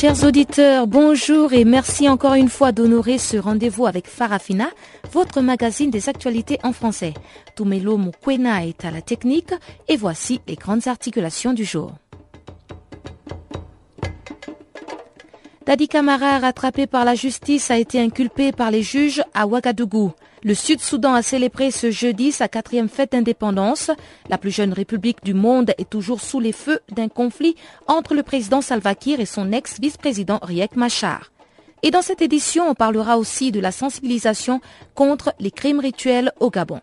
Chers auditeurs, bonjour et merci encore une fois d'honorer ce rendez-vous avec Farafina, votre magazine des actualités en français. Tumelo Mukwena est à la technique et voici les grandes articulations du jour. Dadi Kamara, rattrapé par la justice, a été inculpé par les juges à Ouagadougou. Le Sud-Soudan a célébré ce jeudi sa quatrième fête d'indépendance. La plus jeune république du monde est toujours sous les feux d'un conflit entre le président Salva Kiir et son ex-vice-président Riek Machar. Et dans cette édition, on parlera aussi de la sensibilisation contre les crimes rituels au Gabon.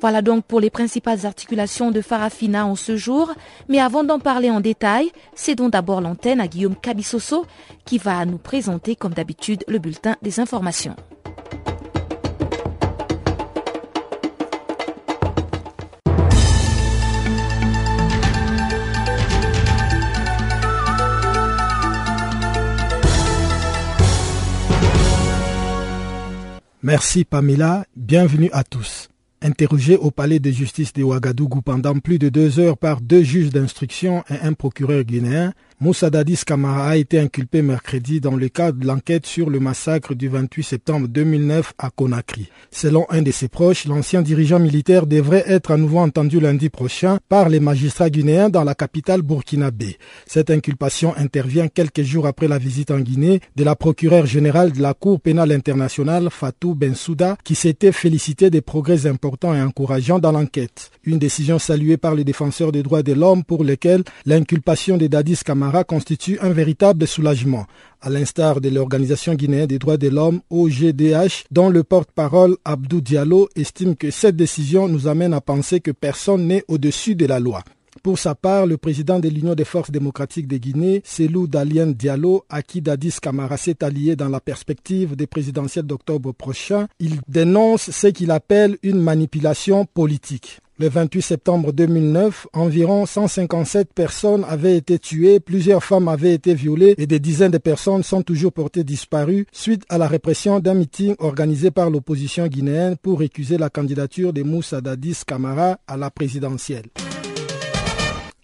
Voilà donc pour les principales articulations de Farafina en ce jour. Mais avant d'en parler en détail, cédons d'abord l'antenne à Guillaume Cabissoso qui va nous présenter comme d'habitude le bulletin des informations. Merci Pamela, bienvenue à tous. Interrogé au palais de justice de Ouagadougou pendant plus de deux heures par deux juges d'instruction et un procureur guinéen, Moussa Dadis Kamara a été inculpé mercredi dans le cadre de l'enquête sur le massacre du 28 septembre 2009 à Conakry. Selon un de ses proches, l'ancien dirigeant militaire devrait être à nouveau entendu lundi prochain par les magistrats guinéens dans la capitale burkinabé. Cette inculpation intervient quelques jours après la visite en Guinée de la procureure générale de la Cour pénale internationale Fatou Bensouda qui s'était félicité des progrès importants et encourageants dans l'enquête. Une décision saluée par les défenseurs des droits de l'homme pour lesquels l'inculpation de Dadis Kamara constitue un véritable soulagement, à l'instar de l'Organisation guinéenne des droits de l'homme, OGDH, dont le porte-parole Abdou Diallo estime que cette décision nous amène à penser que personne n'est au-dessus de la loi. Pour sa part, le président de l'Union des forces démocratiques de Guinée, Selou Dalien Diallo, à qui Dadis Camara s'est allié dans la perspective des présidentielles d'octobre prochain, il dénonce ce qu'il appelle une manipulation politique. Le 28 septembre 2009, environ 157 personnes avaient été tuées, plusieurs femmes avaient été violées et des dizaines de personnes sont toujours portées disparues suite à la répression d'un meeting organisé par l'opposition guinéenne pour récuser la candidature de Moussa Dadis Camara à la présidentielle.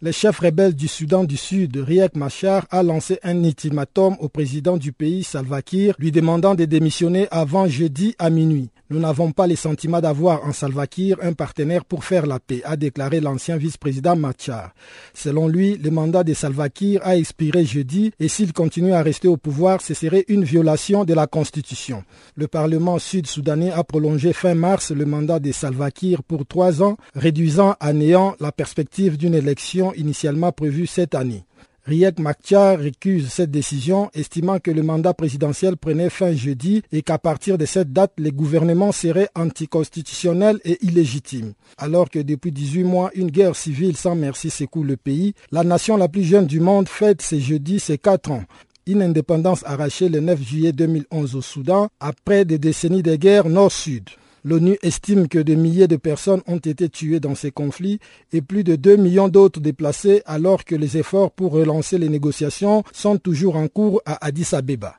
Le chef rebelle du Soudan du Sud, Riek Machar, a lancé un ultimatum au président du pays, Salva Kiir, lui demandant de démissionner avant jeudi à minuit. Nous n'avons pas les sentiments d'avoir en Salva Kiir un partenaire pour faire la paix, a déclaré l'ancien vice-président Machar. Selon lui, le mandat de Salva Kiir a expiré jeudi et s'il continue à rester au pouvoir, ce serait une violation de la Constitution. Le Parlement sud-soudanais a prolongé fin mars le mandat de Salva Kiir pour trois ans, réduisant à néant la perspective d'une élection initialement prévue cette année. Riek Machar récuse cette décision, estimant que le mandat présidentiel prenait fin jeudi et qu'à partir de cette date, le gouvernement serait anticonstitutionnel et illégitime. Alors que depuis 18 mois, une guerre civile sans merci secoue le pays, la nation la plus jeune du monde fête ce jeudi ses quatre ans une indépendance arrachée le 9 juillet 2011 au Soudan après des décennies de guerre nord-sud. L'ONU estime que des milliers de personnes ont été tuées dans ces conflits et plus de 2 millions d'autres déplacés alors que les efforts pour relancer les négociations sont toujours en cours à Addis Abeba.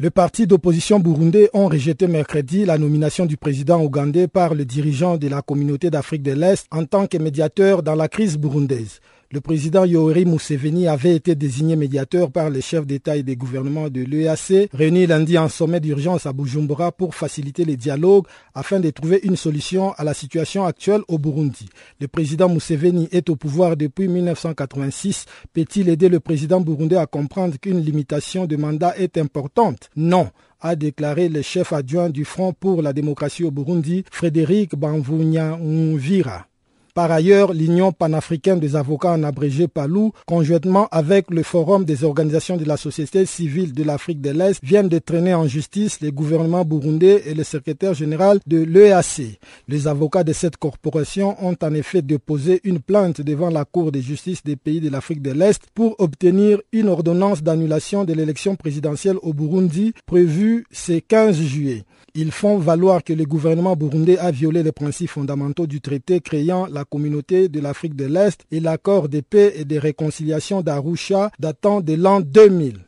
Le parti d'opposition burundais ont rejeté mercredi la nomination du président ougandais par le dirigeant de la communauté d'Afrique de l'Est en tant que médiateur dans la crise burundaise. Le président Yoweri Museveni avait été désigné médiateur par les chefs d'État et des gouvernements de l'EAC, réunis lundi en sommet d'urgence à Bujumbura pour faciliter les dialogues afin de trouver une solution à la situation actuelle au Burundi. Le président Museveni est au pouvoir depuis 1986. Peut-il aider le président burundais à comprendre qu'une limitation de mandat est importante? Non a déclaré le chef adjoint du Front pour la démocratie au Burundi, Frédéric Banvunya par ailleurs, l'Union panafricaine des avocats en abrégé PALU, conjointement avec le Forum des organisations de la société civile de l'Afrique de l'Est, viennent de traîner en justice les gouvernements burundais et le secrétaire général de l'EAC. Les avocats de cette corporation ont en effet déposé une plainte devant la Cour de justice des pays de l'Afrique de l'Est pour obtenir une ordonnance d'annulation de l'élection présidentielle au Burundi prévue ce 15 juillet. Ils font valoir que le gouvernement burundais a violé les principes fondamentaux du traité créant la communauté de l'Afrique de l'Est et l'accord de paix et de réconciliation d'Arusha datant de l'an 2000.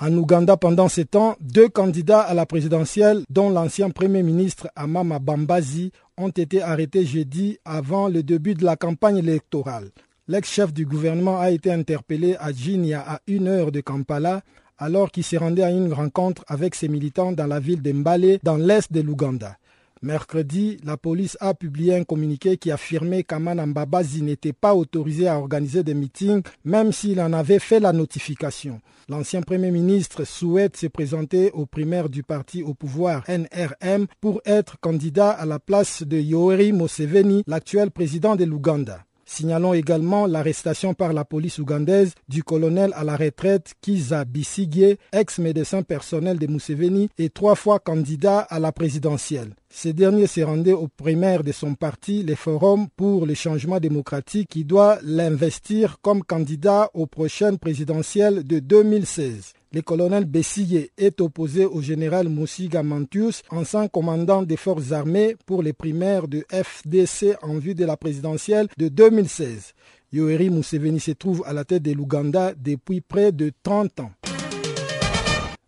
En Ouganda, pendant ce temps, deux candidats à la présidentielle, dont l'ancien Premier ministre Amama Bambazi, ont été arrêtés jeudi avant le début de la campagne électorale. L'ex-chef du gouvernement a été interpellé à Jinia à une heure de Kampala alors qu'il s'est rendu à une rencontre avec ses militants dans la ville de Mbale, dans l'est de l'Ouganda. Mercredi, la police a publié un communiqué qui affirmait qu'Amana Mbabazi n'était pas autorisé à organiser des meetings, même s'il en avait fait la notification. L'ancien Premier ministre souhaite se présenter aux primaires du parti au pouvoir NRM pour être candidat à la place de Yoweri Museveni, l'actuel président de l'Ouganda. Signalons également l'arrestation par la police ougandaise du colonel à la retraite Kiza Bisigye, ex-médecin personnel de Museveni et trois fois candidat à la présidentielle. Ce dernier s'est rendu aux primaires de son parti, le Forum pour le changement démocratique, qui doit l'investir comme candidat aux prochaines présidentielles de 2016. Le colonel Bessillé est opposé au général Moussiga Mantius, ancien commandant des forces armées pour les primaires de FDC en vue de la présidentielle de 2016. Yoweri Museveni se trouve à la tête de l'Ouganda depuis près de 30 ans.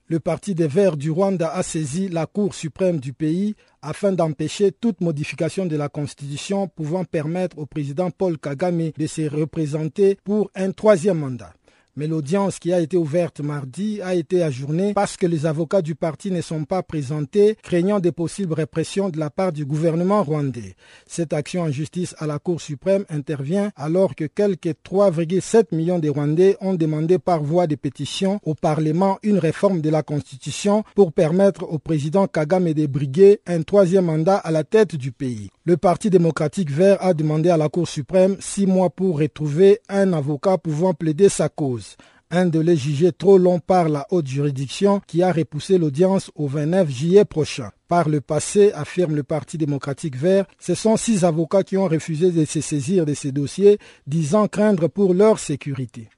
Le Parti des Verts du Rwanda a saisi la Cour suprême du pays afin d'empêcher toute modification de la Constitution pouvant permettre au président Paul Kagame de se représenter pour un troisième mandat. Mais l'audience qui a été ouverte mardi a été ajournée parce que les avocats du parti ne sont pas présentés, craignant des possibles répressions de la part du gouvernement rwandais. Cette action en justice à la Cour suprême intervient alors que quelques 3,7 millions de Rwandais ont demandé par voie de pétition au Parlement une réforme de la Constitution pour permettre au président Kagame de briguer un troisième mandat à la tête du pays. Le Parti démocratique vert a demandé à la Cour suprême six mois pour retrouver un avocat pouvant plaider sa cause. Un délai jugé trop long par la haute juridiction qui a repoussé l'audience au 29 juillet prochain. Par le passé, affirme le Parti démocratique vert, ce sont six avocats qui ont refusé de se saisir de ces dossiers, disant craindre pour leur sécurité.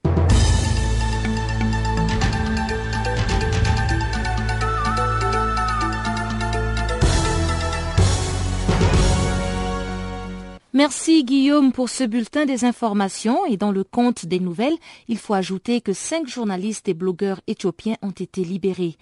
Merci Guillaume pour ce bulletin des informations et dans le compte des nouvelles, il faut ajouter que cinq journalistes et blogueurs éthiopiens ont été libérés.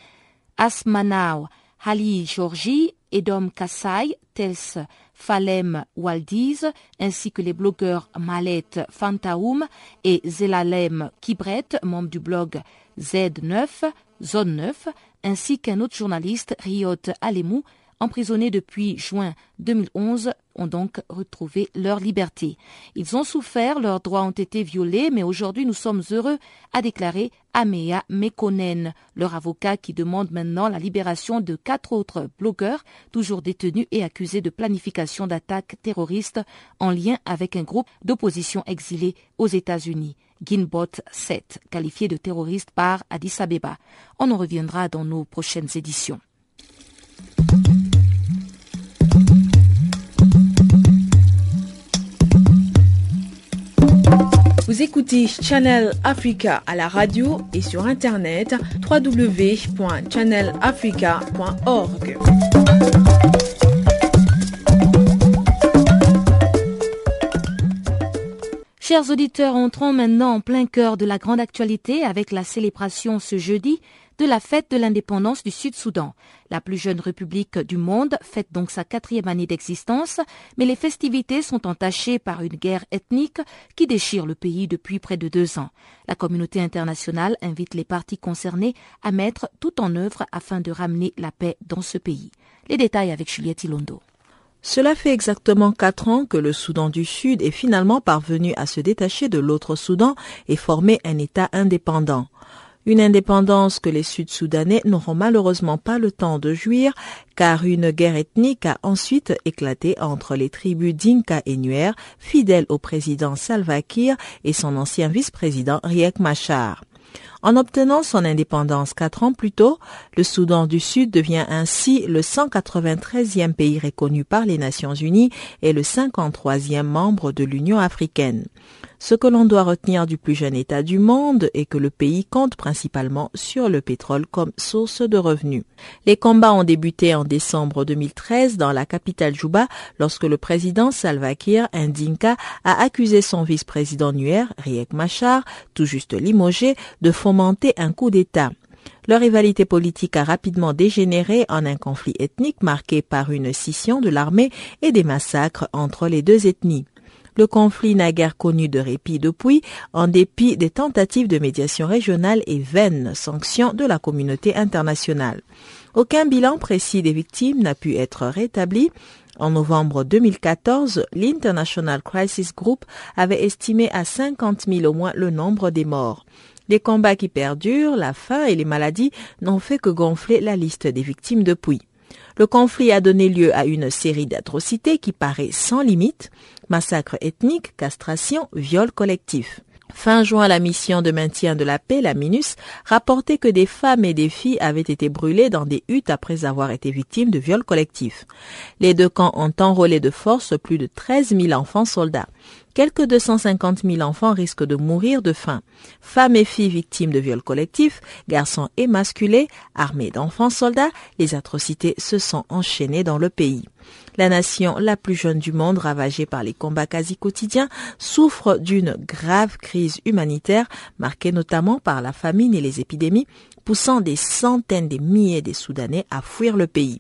Asmanao, Hali Georgi, Edom Kassai, Tels Falem Waldiz, ainsi que les blogueurs Malet Fantaoum et Zelalem Kibret, membre du blog Z9, Zone 9, ainsi qu'un autre journaliste, Riot Alemou, emprisonnés depuis juin 2011, ont donc retrouvé leur liberté. Ils ont souffert, leurs droits ont été violés, mais aujourd'hui nous sommes heureux, a déclaré Amea Mekonen, leur avocat qui demande maintenant la libération de quatre autres blogueurs, toujours détenus et accusés de planification d'attaques terroristes en lien avec un groupe d'opposition exilé aux États-Unis. Ginbot 7, qualifié de terroriste par Addis Abeba. On en reviendra dans nos prochaines éditions. Vous écoutez Channel Africa à la radio et sur internet www.channelafrica.org. Chers auditeurs, entrons maintenant en plein cœur de la grande actualité avec la célébration ce jeudi de la fête de l'indépendance du Sud-Soudan. La plus jeune république du monde fête donc sa quatrième année d'existence, mais les festivités sont entachées par une guerre ethnique qui déchire le pays depuis près de deux ans. La communauté internationale invite les parties concernées à mettre tout en œuvre afin de ramener la paix dans ce pays. Les détails avec Juliette Ilondo. Cela fait exactement quatre ans que le Soudan du Sud est finalement parvenu à se détacher de l'autre Soudan et former un État indépendant. Une indépendance que les Sud-Soudanais n'auront malheureusement pas le temps de jouir car une guerre ethnique a ensuite éclaté entre les tribus Dinka et Nuer, fidèles au président Salva Kiir et son ancien vice-président Riek Machar. En obtenant son indépendance quatre ans plus tôt, le Soudan du Sud devient ainsi le 193e pays reconnu par les Nations Unies et le 53e membre de l'Union africaine. Ce que l'on doit retenir du plus jeune État du monde est que le pays compte principalement sur le pétrole comme source de revenus. Les combats ont débuté en décembre 2013 dans la capitale Juba lorsque le président Salva Kiir Ndinka a accusé son vice-président Nuer, Riek Machar, tout juste limogé, de fomenter un coup d'État. Leur rivalité politique a rapidement dégénéré en un conflit ethnique marqué par une scission de l'armée et des massacres entre les deux ethnies. Le conflit n'a guère connu de répit depuis, en dépit des tentatives de médiation régionale et vaines sanctions de la communauté internationale. Aucun bilan précis des victimes n'a pu être rétabli. En novembre 2014, l'International Crisis Group avait estimé à 50 000 au moins le nombre des morts. Les combats qui perdurent, la faim et les maladies n'ont fait que gonfler la liste des victimes depuis. Le conflit a donné lieu à une série d'atrocités qui paraît sans limite, massacres ethniques, castration, viols collectifs. Fin juin, la mission de maintien de la paix, la MINUS, rapportait que des femmes et des filles avaient été brûlées dans des huttes après avoir été victimes de viols collectifs. Les deux camps ont enrôlé de force plus de 13 000 enfants soldats. Quelques 250 000 enfants risquent de mourir de faim. Femmes et filles victimes de viols collectifs, garçons émasculés, armés d'enfants soldats, les atrocités se sont enchaînées dans le pays. La nation la plus jeune du monde, ravagée par les combats quasi quotidiens, souffre d'une grave crise humanitaire marquée notamment par la famine et les épidémies, poussant des centaines de milliers de Soudanais à fuir le pays.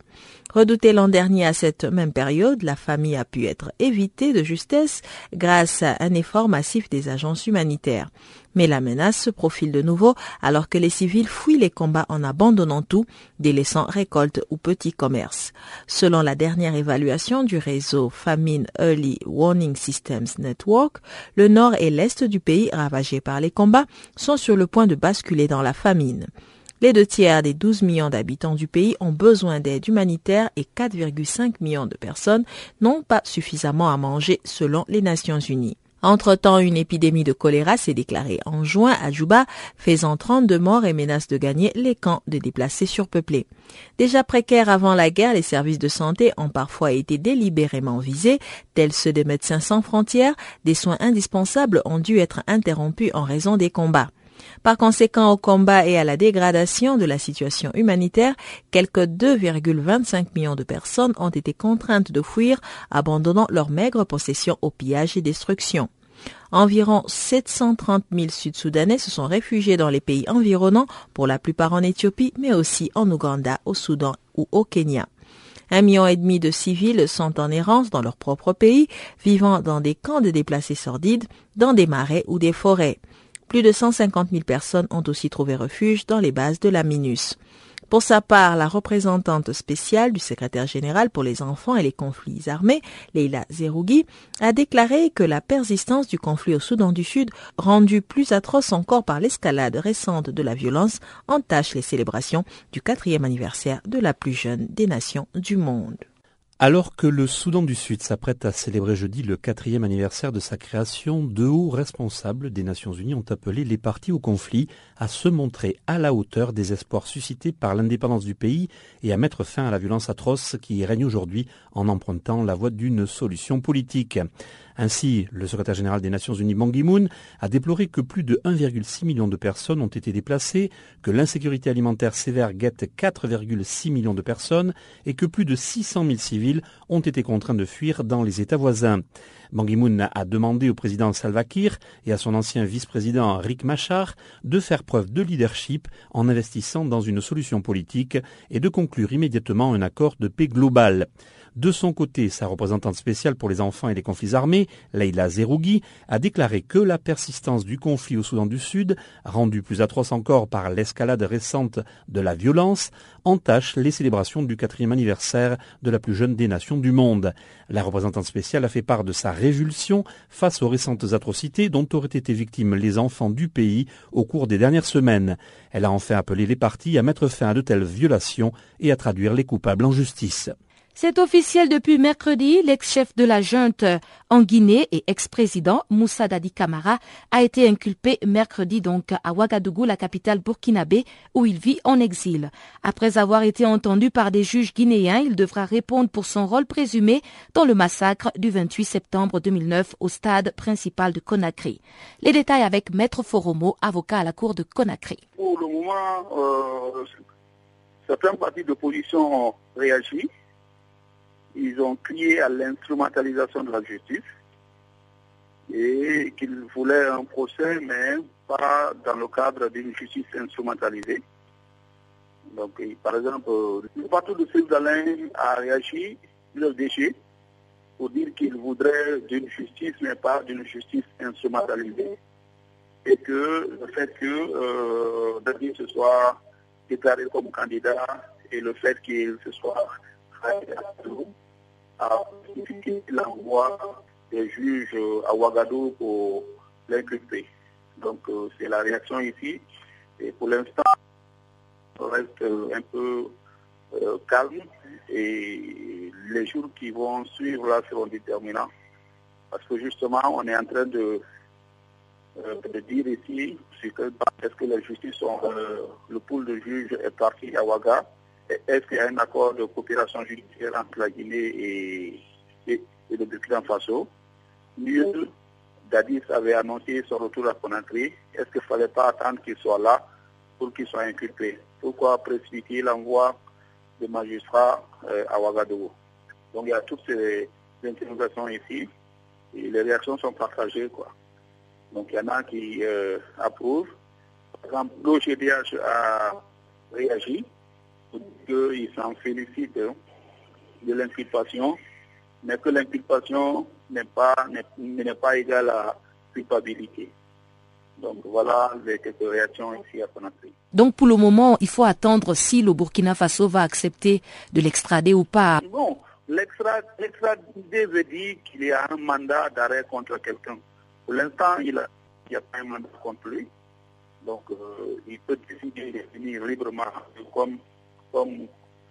Redouté l'an dernier à cette même période, la famille a pu être évitée de justesse grâce à un effort massif des agences humanitaires. Mais la menace se profile de nouveau alors que les civils fuient les combats en abandonnant tout, délaissant récoltes ou petits commerces. Selon la dernière évaluation du réseau Famine Early Warning Systems Network, le nord et l'est du pays ravagés par les combats sont sur le point de basculer dans la famine. Les deux tiers des 12 millions d'habitants du pays ont besoin d'aide humanitaire et 4,5 millions de personnes n'ont pas suffisamment à manger selon les Nations Unies. Entre-temps, une épidémie de choléra s'est déclarée en juin à Juba, faisant 32 morts et menace de gagner les camps de déplacés surpeuplés. Déjà précaires avant la guerre, les services de santé ont parfois été délibérément visés, tels ceux des médecins sans frontières, des soins indispensables ont dû être interrompus en raison des combats. Par conséquent, au combat et à la dégradation de la situation humanitaire, quelques 2,25 millions de personnes ont été contraintes de fuir, abandonnant leur maigre possession au pillage et destruction. Environ 730 000 Sud-Soudanais se sont réfugiés dans les pays environnants, pour la plupart en Éthiopie, mais aussi en Ouganda, au Soudan ou au Kenya. Un million et demi de civils sont en errance dans leur propre pays, vivant dans des camps de déplacés sordides, dans des marais ou des forêts. Plus de 150 000 personnes ont aussi trouvé refuge dans les bases de la MINUS. Pour sa part, la représentante spéciale du secrétaire général pour les enfants et les conflits armés, Leila Zerougui, a déclaré que la persistance du conflit au Soudan du Sud, rendue plus atroce encore par l'escalade récente de la violence, entache les célébrations du quatrième anniversaire de la plus jeune des nations du monde. Alors que le Soudan du Sud s'apprête à célébrer jeudi le quatrième anniversaire de sa création, deux hauts responsables des Nations Unies ont appelé les partis au conflit à se montrer à la hauteur des espoirs suscités par l'indépendance du pays et à mettre fin à la violence atroce qui règne aujourd'hui en empruntant la voie d'une solution politique. Ainsi, le secrétaire général des Nations Unies, Ban Ki-moon, a déploré que plus de 1,6 million de personnes ont été déplacées, que l'insécurité alimentaire sévère guette 4,6 millions de personnes et que plus de 600 000 civils ont été contraints de fuir dans les États voisins. Ban Ki-moon a demandé au président Salva Kiir et à son ancien vice-président Rick Machar de faire preuve de leadership en investissant dans une solution politique et de conclure immédiatement un accord de paix global. De son côté, sa représentante spéciale pour les enfants et les conflits armés, Leila Zerougui, a déclaré que la persistance du conflit au Soudan du Sud, rendue plus atroce encore par l'escalade récente de la violence, entache les célébrations du quatrième anniversaire de la plus jeune des nations du monde. La représentante spéciale a fait part de sa révulsion face aux récentes atrocités dont auraient été victimes les enfants du pays au cours des dernières semaines. Elle a enfin appelé les partis à mettre fin à de telles violations et à traduire les coupables en justice. C'est officiel depuis mercredi, l'ex-chef de la junte en Guinée et ex-président Moussa Dadi Kamara a été inculpé mercredi donc à Ouagadougou, la capitale burkinabé, où il vit en exil. Après avoir été entendu par des juges guinéens, il devra répondre pour son rôle présumé dans le massacre du 28 septembre 2009 au stade principal de Conakry. Les détails avec Maître Foromo, avocat à la cour de Conakry. Pour le moment, euh, certains partis d'opposition ont réagi ils ont crié à l'instrumentalisation de la justice et qu'ils voulaient un procès, mais pas dans le cadre d'une justice instrumentalisée. Donc, par exemple, le parti de Sylvain a réagi, le DG, pour dire qu'il voudrait d'une justice, mais pas d'une justice instrumentalisée. Et que le fait que euh, David se soit déclaré comme candidat et le fait qu'il se soit a l'envoi des juges à Ouagadougou pour l'inculper. Donc euh, c'est la réaction ici. Et pour l'instant, on reste un peu euh, calme et les jours qui vont suivre là seront déterminants. Parce que justement, on est en train de, euh, dire ici est-ce que la justice, le pool de juges est parti à Ouagadougou est-ce qu'il y a un accord de coopération judiciaire entre la Guinée et, le Burkina Faso? Mieux, Dadis avait annoncé son retour à Conakry. Est-ce qu'il ne fallait pas attendre qu'il soit là pour qu'il soit inculpé? Pourquoi précipiter l'envoi des magistrats euh, à Ouagadougou? Donc il y a toutes ces interrogations ici et les réactions sont partagées. Quoi. Donc il y en a qui euh, approuvent. Par exemple, l'OGDH a réagi qu'il s'en félicite de l'inculpation, mais que l'inculpation n'est pas, n'est pas égale à culpabilité. Donc voilà les quelques réactions ici à Conakry. Donc pour le moment, il faut attendre si le Burkina Faso va accepter de l'extrader ou pas. Bon, l'extrader veut dire qu'il y a un mandat d'arrêt contre quelqu'un. Pour l'instant, il n'y a, pas un mandat contre lui. Donc euh, il peut décider de venir librement comme comme,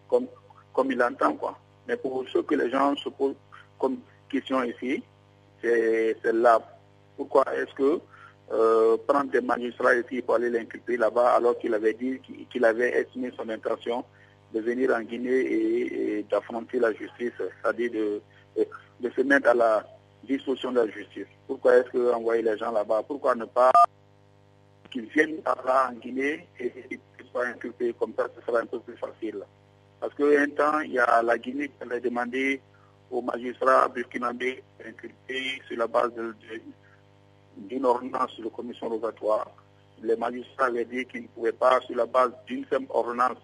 comme, comme il entend. Quoi. Mais pour ce que les gens se posent comme question ici, c'est là. Pourquoi est-ce que euh, prendre des magistrats ici pour aller l'inculper là-bas alors qu'il avait dit qu'il avait estimé son intention de venir en Guinée et, d'affronter la justice, c'est-à-dire de, de, se mettre à la disposition de la justice? Pourquoi est-ce qu'envoyer les gens là-bas? Pourquoi ne pas qu'ils viennent là en Guinée inculpé, comme ça ce sera un peu plus facile. Parce qu'un temps, il y a la Guinée qui avait demandé aux magistrats burkinabés d'inculper sur la base d'une ordonnance de commission rogatoire. Les magistrats avaient dit qu'ils ne pouvaient pas, sur la base d'une seule ordonnance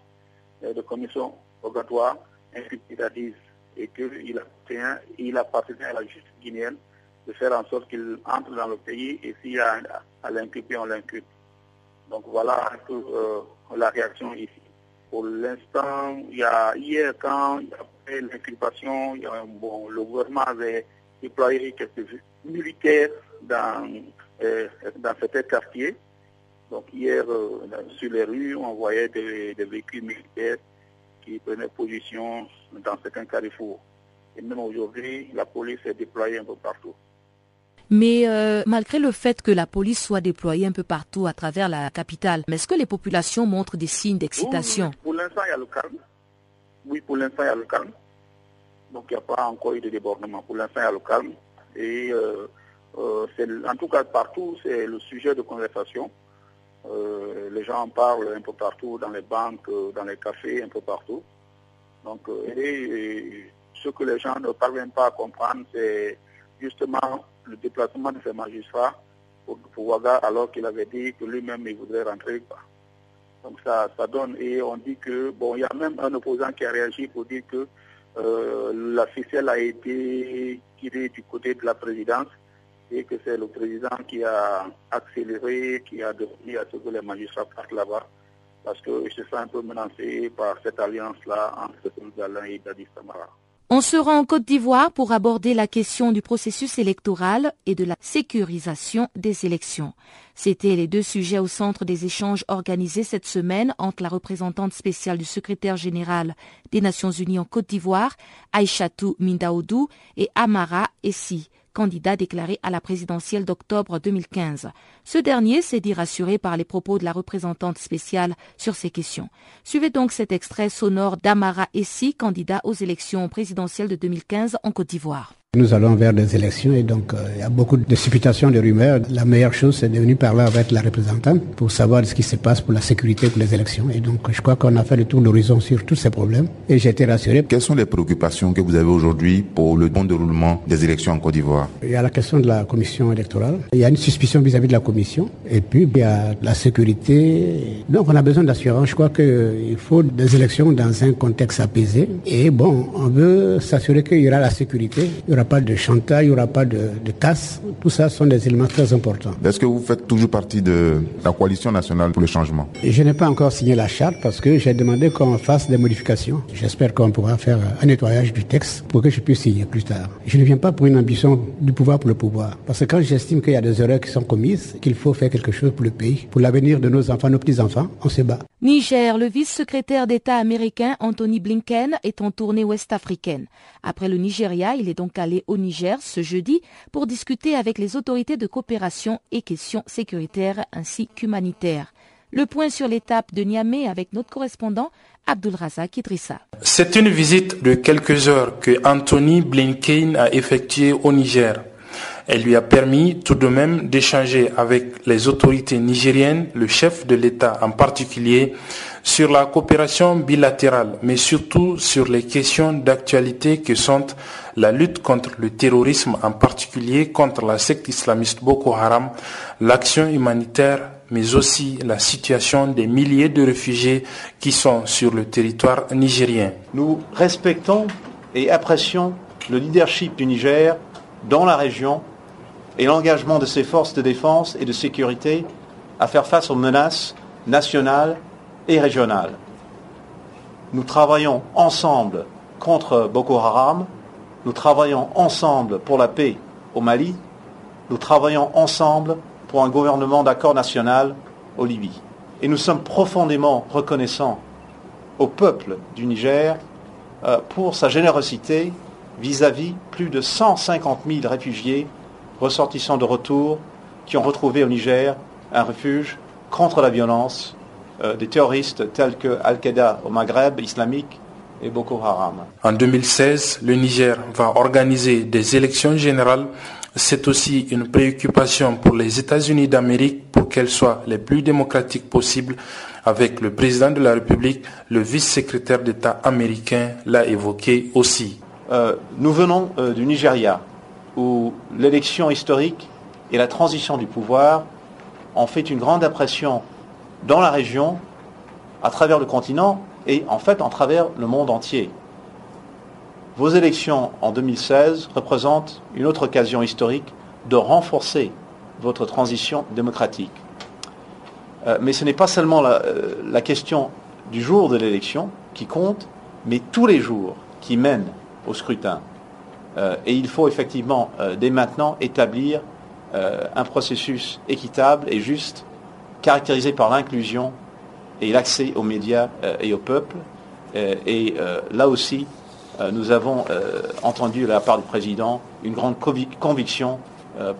euh, de commission rogatoire, inculper Dadis et qu'il appartenait, il à la justice guinéenne de faire en sorte qu'il entre dans le pays et s'il y a à l'inculper, on l'inculpe. Donc voilà un peu euh, la réaction ici. Pour l'instant, il y a hier quand après l'inculpation, bon, le gouvernement avait déployé quelques militaires dans, euh, dans certains quartiers. Donc hier, euh, sur les rues, on voyait des, véhicules militaires qui prenaient position dans certains carrefours. Et même aujourd'hui, la police est déployée un peu partout. Mais euh, malgré le fait que la police soit déployée un peu partout à travers la capitale, est-ce que les populations montrent des signes d'excitation? Pour l'instant, il y a le calme. Oui, pour l'instant, il y a le calme. Donc, il n'y a pas encore eu de débordement. Pour l'instant, il y a le calme. Et euh, euh, en tout cas, partout, c'est le sujet de conversation. les gens en parlent un peu partout, dans les banques, dans les cafés, un peu partout. Donc, et ce que les gens ne parviennent pas à comprendre, c'est justement le déplacement de ces magistrats pour, pour alors qu'il avait dit que lui-même il voudrait rentrer. Donc ça, ça donne, et on dit que, bon, il y a même un opposant qui a réagi pour dire que euh, la ficelle a été tirée du côté de la présidence et que c'est le président qui a accéléré, qui a donné à ce que les magistrats partent là-bas, parce qu'il se sent un peu menacé par cette alliance-là entre Alain et Dadi Samara. On se rend en Côte d'Ivoire pour aborder la question du processus électoral et de la sécurisation des élections. C'étaient les deux sujets au centre des échanges organisés cette semaine entre la représentante spéciale du secrétaire général des Nations Unies en Côte d'Ivoire, Aïchatou Mindaoudou, et Amara Essi candidat déclaré à la présidentielle d'octobre 2015. Ce dernier s'est dit rassuré par les propos de la représentante spéciale sur ces questions. Suivez donc cet extrait sonore d'Amara Essi, candidat aux élections présidentielles de 2015 en Côte d'Ivoire. Nous allons vers des élections et donc euh, il y a beaucoup de supputations, de rumeurs. La meilleure chose, c'est de venir parler avec la représentante pour savoir ce qui se passe pour la sécurité pour les élections. Et donc je crois qu'on a fait le tour d'horizon sur tous ces problèmes et j'ai été rassuré. Quelles sont les préoccupations que vous avez aujourd'hui pour le bon déroulement des élections en Côte d'Ivoire? Il y a la question de la commission électorale. Il y a une suspicion vis-à-vis de la commission et puis il y a la sécurité. Donc on a besoin d'assurance. Je crois qu'il faut des élections dans un contexte apaisé et bon, on veut s'assurer qu'il y aura la sécurité. Il y aura pas de chantage, il n'y aura pas de, de, casse. Tout ça sont des éléments très importants. Est-ce que vous faites toujours partie de la coalition nationale pour le changement? Je n'ai pas encore signé la charte parce que j'ai demandé qu'on fasse des modifications. J'espère qu'on pourra faire un nettoyage du texte pour que je puisse signer plus tard. Je ne viens pas pour une ambition du pouvoir pour le pouvoir. Parce que quand j'estime qu'il y a des erreurs qui sont commises, qu'il faut faire quelque chose pour le pays, pour l'avenir de nos enfants, nos petits-enfants, on se bat. Niger, le vice-secrétaire d'État américain Anthony Blinken est en tournée ouest-africaine. Après le Nigeria, il est donc allé au Niger ce jeudi pour discuter avec les autorités de coopération et questions sécuritaires ainsi qu'humanitaires. Le point sur l'étape de Niamey avec notre correspondant Abdul Razak. C'est une visite de quelques heures que Anthony Blinken a effectuée au Niger. Elle lui a permis tout de même d'échanger avec les autorités nigériennes, le chef de l'État en particulier, sur la coopération bilatérale, mais surtout sur les questions d'actualité que sont la lutte contre le terrorisme, en particulier contre la secte islamiste Boko Haram, l'action humanitaire, mais aussi la situation des milliers de réfugiés qui sont sur le territoire nigérien. Nous respectons et apprécions le leadership du Niger dans la région et l'engagement de ses forces de défense et de sécurité à faire face aux menaces nationales et régionales. Nous travaillons ensemble contre Boko Haram, nous travaillons ensemble pour la paix au Mali, nous travaillons ensemble pour un gouvernement d'accord national au Libye. Et nous sommes profondément reconnaissants au peuple du Niger euh, pour sa générosité vis-à-vis plus de 150 000 réfugiés ressortissants de retour qui ont retrouvé au Niger un refuge contre la violence des terroristes tels que Al-Qaïda au Maghreb islamique et Boko Haram. En 2016, le Niger va organiser des élections générales. C'est aussi une préoccupation pour les États-Unis d'Amérique pour qu'elles soient les plus démocratiques possibles avec le président de la République, le vice-secrétaire d'État américain l'a évoqué aussi. Euh, nous venons euh, du Nigeria, où l'élection historique et la transition du pouvoir ont fait une grande impression dans la région, à travers le continent et en fait en travers le monde entier. Vos élections en 2016 représentent une autre occasion historique de renforcer votre transition démocratique. Euh, mais ce n'est pas seulement la, euh, la, question du jour de l'élection qui compte, mais tous les jours qui mènent au scrutin. Euh, et il faut effectivement, dès maintenant, établir un processus équitable et juste, caractérisé par l'inclusion et l'accès aux médias et au peuple. et là aussi, nous avons entendu de la part du président une grande conviction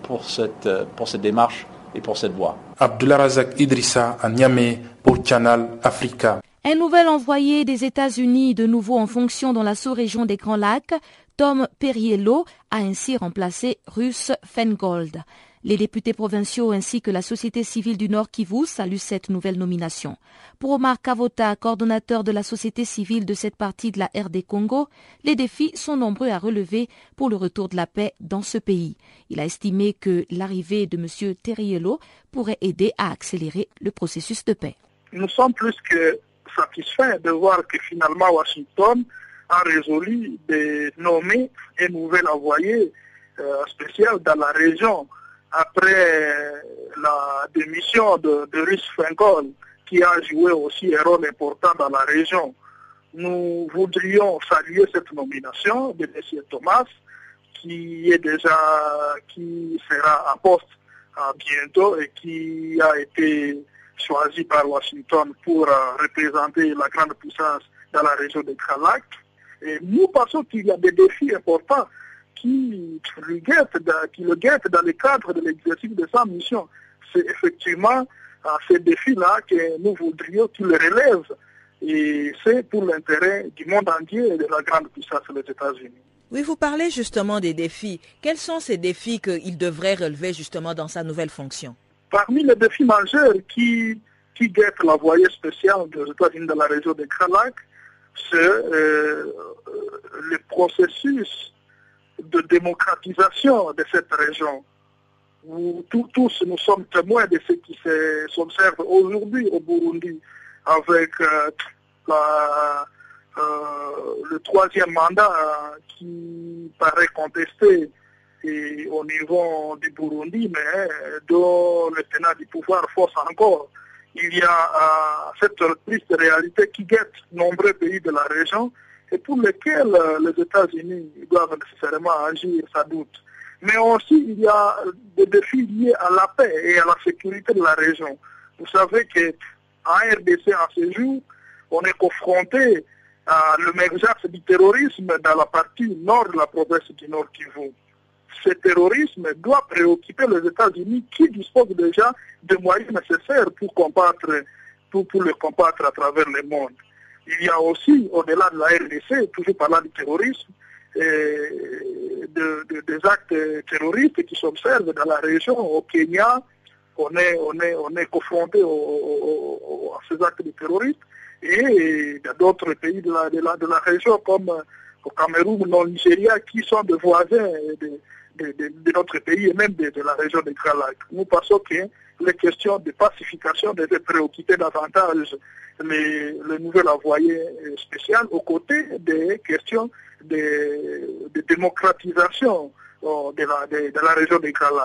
pour, cette, pour cette démarche et pour cette voie. Abdullah Razak Idrissa à Niamey pour Channel Africa. Un nouvel envoyé des États-Unis, de nouveau en fonction dans la sous-région des Grands Lacs, Tom Perriello, a ainsi remplacé Russ Fengold. Les députés provinciaux ainsi que la société civile du Nord Kivu saluent cette nouvelle nomination. Pour Omar Kavota, coordonnateur de la société civile de cette partie de la RD Congo, les défis sont nombreux à relever pour le retour de la paix dans ce pays. Il a estimé que l'arrivée de M. Terriello pourrait aider à accélérer le processus de paix. Nous sommes plus que satisfaits de voir que finalement Washington a résolu de nommer un nouvel envoyé euh, spécial dans la région après la démission de, de Rich Fengol, qui a joué aussi un rôle important dans la région. nous voudrions saluer cette nomination de M. Thomas, qui est déjà, qui sera en poste bientôt et qui a été choisi par Washington pour représenter la grande puissance dans la région de Kralak. Et nous pensons qu'il y a des défis importants qui, le guettent dans le cadre de l'exercice de sa mission. C'est effectivement à ces défis-là que nous voudrions qu'il relève. Et c'est pour l'intérêt du monde entier et de la grande puissance des États-Unis. Oui, vous parlez justement des défis. Quels sont ces défis qu'il devrait relever justement dans sa nouvelle fonction? Parmi les défis majeurs qui, qui guettent la voyée spéciale des États-Unis dans la région de Kralak, c'est euh, le processus de démocratisation de cette région. Où tous nous sommes témoins de ce qui s'observe aujourd'hui au Burundi avec euh, euh, le troisième mandat qui paraît contesté et au niveau du Burundi, mais dont le tenant du pouvoir force encore il y a euh, cette triste réalité qui guette nombreux pays de la région et pour lesquels euh, les États-Unis doivent nécessairement agir, sans doute. Mais aussi, il y a des défis liés à la paix et à la sécurité de la région. Vous savez qu'en RDC, en ce jour, on est confronté à l'émergence du terrorisme dans la partie nord de la province du Nord Kivu ce terrorisme doit préoccuper les États-Unis qui disposent déjà de moyens nécessaires pour combattre, pour, le combattre à travers le monde. Il y a aussi, au-delà de la RDC, toujours parlant du terrorisme, des actes terroristes qui s'observent dans la région, au Kenya, on est, on est, on est confronté à ces actes de terrorisme, et dans d'autres pays de la, région comme au Cameroun ou au Nigeria qui sont des voisins de, notre pays et même de, la région de Grand Nous pensons que les questions de pacification devaient préoccuper davantage les, les nouvelles envoyés spéciales aux côtés des questions de, démocratisation euh, de la, région de Grand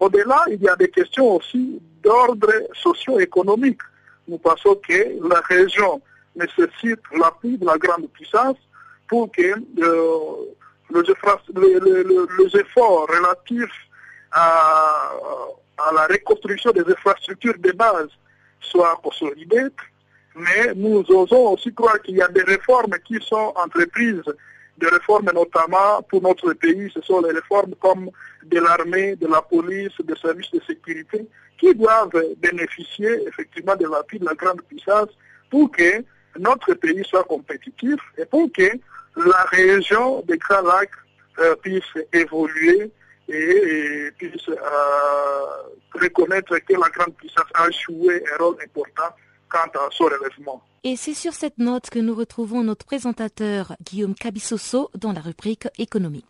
Au-delà, il y a des questions aussi d'ordre socio-économique. Nous pensons que la région nécessite l'appui de la grande puissance pour que euh, les, efforts relatifs à, la reconstruction des infrastructures de base soient consolidés, mais nous osons aussi croire qu'il y a des réformes qui sont entreprises, des réformes notamment pour notre pays, ce sont les réformes comme de l'armée, de la police, des services de sécurité, qui doivent bénéficier effectivement de l'appui de la grande puissance pour que notre pays soit compétitif et pour que la région des Grands Lacs euh, puisse évoluer et, puisse euh, reconnaître que la grande puissance a joué un rôle important quant à son relèvement. Et c'est sur cette note que nous retrouvons notre présentateur Guillaume Cabissoso dans la rubrique économique.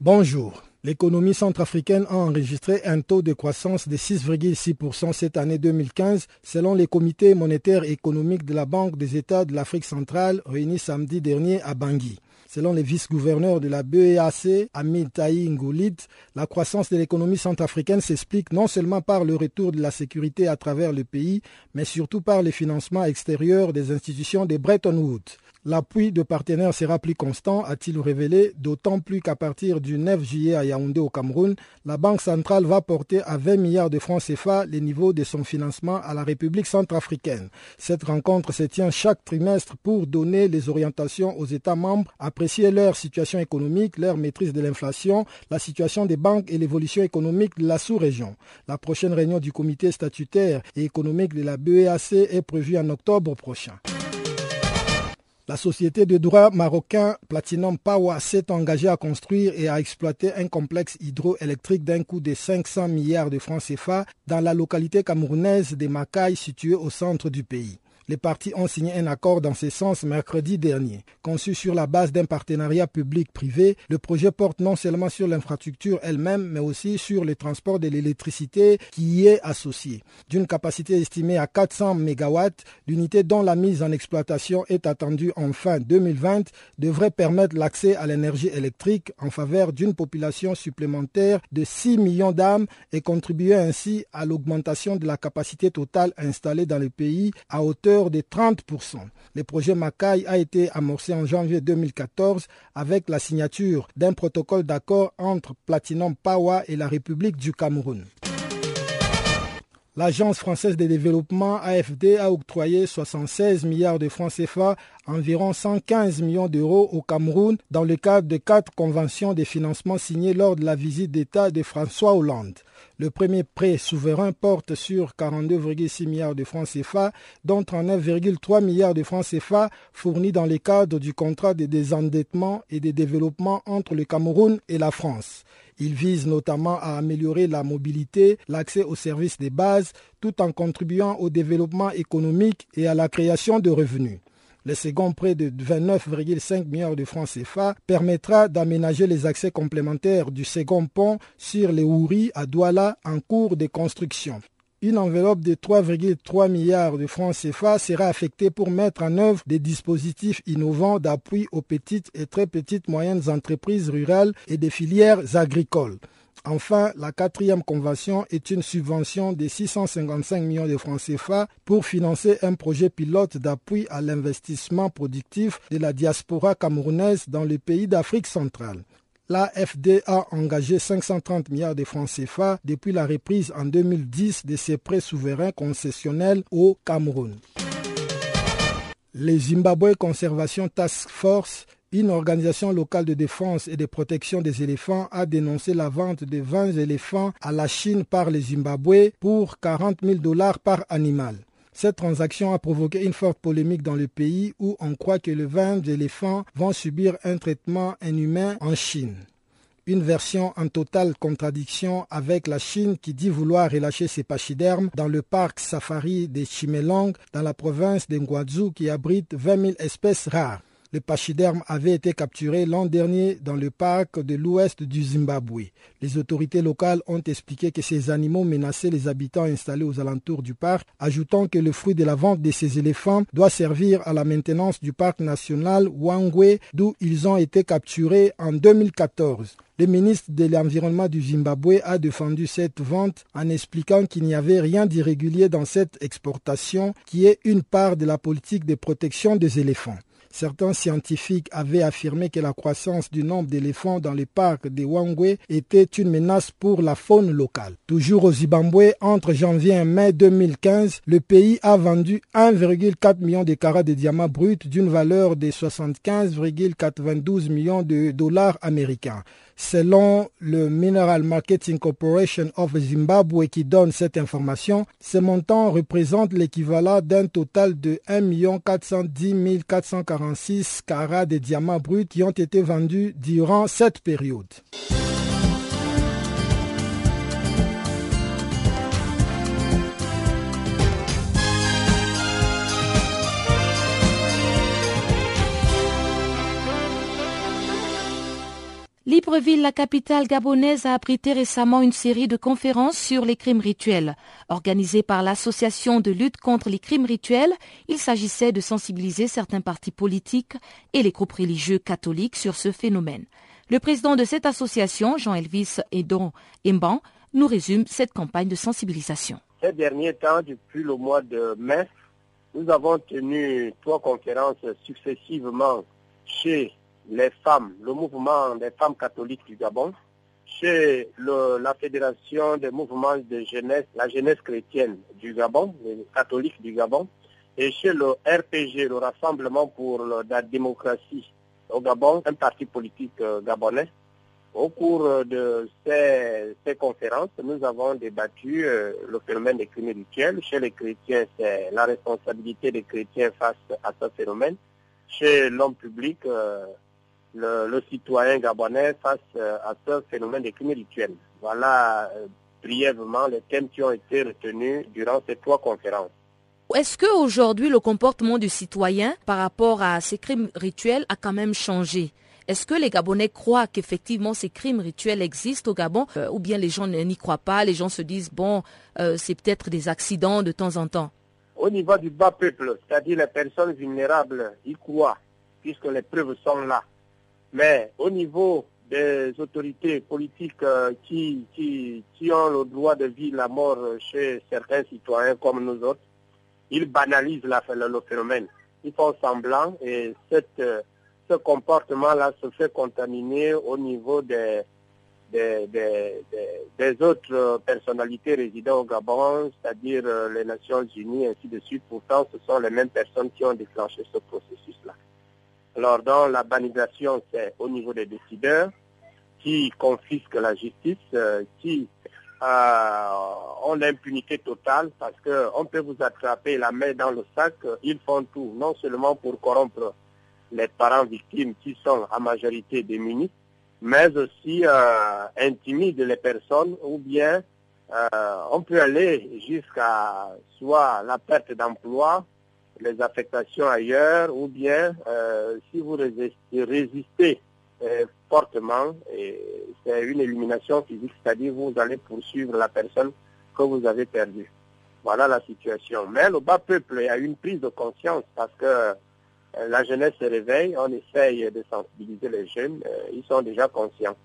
Bonjour. L'économie centrafricaine a enregistré un taux de croissance de 6,6% cette année 2015 selon les comités monétaires et économiques de la Banque des États de l'Afrique centrale réunis samedi dernier à Bangui. Selon le vice-gouverneur de la BEAC, Amit Taï Ngoulit, la croissance de l'économie centrafricaine s'explique non seulement par le retour de la sécurité à travers le pays, mais surtout par les financements extérieurs des institutions de Bretton Woods. L'appui de partenaires sera plus constant, a-t-il révélé, d'autant plus qu'à partir du 9 juillet à Yaoundé au Cameroun, la Banque centrale va porter à 20 milliards de francs CFA les niveaux de son financement à la République centrafricaine. Cette rencontre se tient chaque trimestre pour donner les orientations aux États membres, apprécier leur situation économique, leur maîtrise de l'inflation, la situation des banques et l'évolution économique de la sous-région. La prochaine réunion du comité statutaire et économique de la BEAC est prévue en octobre prochain. La société de droit marocain Platinum Power s'est engagée à construire et à exploiter un complexe hydroélectrique d'un coût de 500 milliards de francs CFA dans la localité camerounaise de Macaï située au centre du pays. Les partis ont signé un accord dans ce sens mercredi dernier. Conçu sur la base d'un partenariat public-privé, le projet porte non seulement sur l'infrastructure elle-même, mais aussi sur le transport de l'électricité qui y est associé. D'une capacité estimée à 400 MW, l'unité dont la mise en exploitation est attendue en fin 2020 devrait permettre l'accès à l'énergie électrique en faveur d'une population supplémentaire de 6 millions d'âmes et contribuer ainsi à l'augmentation de la capacité totale installée dans le pays à hauteur de 30%. Le projet Macaï a été amorcé en janvier 2014 avec la signature d'un protocole d'accord entre Platinum Power et la République du Cameroun. L'Agence française de développement AFD a octroyé 76 milliards de francs CFA, environ 115 millions d'euros au Cameroun dans le cadre de quatre conventions de financement signées lors de la visite d'État de François Hollande. Le premier prêt souverain porte sur 42,6 milliards de francs CFA, dont 39,3 milliards de francs CFA fournis dans le cadre du contrat de désendettement et de développement entre le Cameroun et la France. Il vise notamment à améliorer la mobilité, l'accès aux services de base, tout en contribuant au développement économique et à la création de revenus. Le second prêt de 29,5 milliards de francs CFA permettra d'aménager les accès complémentaires du second pont sur les Ouri à Douala en cours de construction. Une enveloppe de 3,3 milliards de francs CFA sera affectée pour mettre en œuvre des dispositifs innovants d'appui aux petites et très petites moyennes entreprises rurales et des filières agricoles. Enfin, la quatrième convention est une subvention de 655 millions de francs CFA pour financer un projet pilote d'appui à l'investissement productif de la diaspora camerounaise dans les pays d'Afrique centrale. L'AFD a engagé 530 milliards de francs CFA depuis la reprise en 2010 de ses prêts souverains concessionnels au Cameroun. Les Zimbabwe Conservation Task Force une organisation locale de défense et de protection des éléphants a dénoncé la vente de 20 éléphants à la Chine par les Zimbabwe pour 40 000 dollars par animal. Cette transaction a provoqué une forte polémique dans le pays où on croit que les 20 éléphants vont subir un traitement inhumain en Chine. Une version en totale contradiction avec la Chine qui dit vouloir relâcher ses pachydermes dans le parc safari de Chimelong dans la province de Nguazhou qui abrite 20 000 espèces rares. Les pachydermes avaient été capturés l'an dernier dans le parc de l'ouest du Zimbabwe. Les autorités locales ont expliqué que ces animaux menaçaient les habitants installés aux alentours du parc, ajoutant que le fruit de la vente de ces éléphants doit servir à la maintenance du parc national Wangwe, d'où ils ont été capturés en 2014. Le ministre de l'Environnement du Zimbabwe a défendu cette vente en expliquant qu'il n'y avait rien d'irrégulier dans cette exportation qui est une part de la politique de protection des éléphants. Certains scientifiques avaient affirmé que la croissance du nombre d'éléphants dans les parcs de Wangwe était une menace pour la faune locale. Toujours au Zimbabwe, entre janvier et mai 2015, le pays a vendu 1,4 million de carats de diamants bruts d'une valeur de 75,92 millions de dollars américains. Selon le Mineral Marketing Corporation of Zimbabwe qui donne cette information, ce montant représente l'équivalent d'un total de 1 410 446 carats de diamants bruts qui ont été vendus durant cette période. Libreville, la capitale gabonaise, a abrité récemment une série de conférences sur les crimes rituels. Organisées par l'Association de lutte contre les crimes rituels, il s'agissait de sensibiliser certains partis politiques et les groupes religieux catholiques sur ce phénomène. Le président de cette association, Jean-Elvis Edon Emban, nous résume cette campagne de sensibilisation. Ces derniers temps, depuis le mois de mai, nous avons tenu trois conférences successivement chez les femmes, le mouvement des femmes catholiques du Gabon, chez la Fédération des mouvements de jeunesse, la jeunesse chrétienne du Gabon, les catholiques du Gabon, et chez le RPG, le Rassemblement pour la démocratie au Gabon, un parti politique euh, gabonais. Au cours de ces, conférences, nous avons débattu euh, le phénomène des crimes rituels. Chez les chrétiens, c'est la responsabilité des chrétiens face à ce phénomène. Chez l'homme public, le, citoyen gabonais face euh, à ce phénomène des crimes rituels. Voilà euh, brièvement les thèmes qui ont été retenus durant ces trois conférences. Est-ce que aujourd'hui le comportement du citoyen par rapport à ces crimes rituels a quand même changé? Est-ce que les Gabonais croient qu'effectivement ces crimes rituels existent au Gabon euh, ou bien les gens n'y croient pas, les gens se disent bon, euh, c'est peut-être des accidents de temps en temps? Au niveau du bas peuple, c'est-à-dire les personnes vulnérables, y croient, puisque les preuves sont là. Mais au niveau des autorités politiques euh, qui, qui, qui ont le droit de vivre la mort chez certains citoyens comme nous autres, ils banalisent la, le, phénomène. Ils font semblant et cette ce comportement-là se fait contaminer au niveau des, des, autres personnalités résidant au Gabon, c'est-à-dire euh, les Nations Unies, ainsi de suite. Pourtant, ce sont les mêmes personnes qui ont déclenché ce processus-là. Alors, dans la banalisation, c'est au niveau des décideurs qui confisquent la justice, euh, qui euh, ont l'impunité totale parce qu'on peut vous attraper la main dans le sac. Ils font tout, non seulement pour corrompre les parents victimes qui sont en majorité démunis, mais aussi euh, intimident les personnes ou bien euh, on peut aller jusqu'à soit la perte d'emploi, les affectations ailleurs, ou bien euh, si vous résistez, résistez fortement, c'est une élimination physique, c'est-à-dire vous allez poursuivre la personne que vous avez perdue. Voilà la situation. Mais le bas peuple a une prise de conscience parce que euh, la jeunesse se réveille, on essaye de sensibiliser les jeunes, euh, ils sont déjà conscients.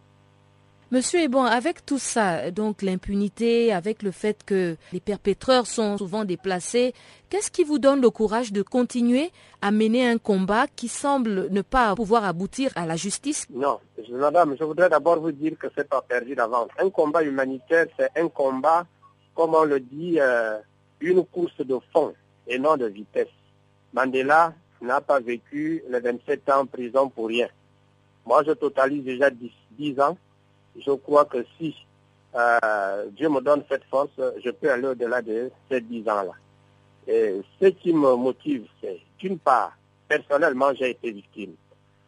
Monsieur et bon, avec tout ça, donc l'impunité, avec le fait que les perpétreurs sont souvent déplacés, qu'est-ce qui vous donne le courage de continuer à mener un combat qui semble ne pas pouvoir aboutir à la justice? Non, madame, je voudrais d'abord vous dire que c'est pas perdu d'avance. Un combat humanitaire, c'est un combat, comme on le dit, euh, une course de fond et non de vitesse. Mandela n'a pas vécu les 27 ans en prison pour rien. Moi, je totalise déjà 10, ans. Je crois que si euh, Dieu me donne cette force, je peux aller au-delà de ces 10 ans-là. Et ce qui me motive, c'est d'une part, personnellement, j'ai été victime.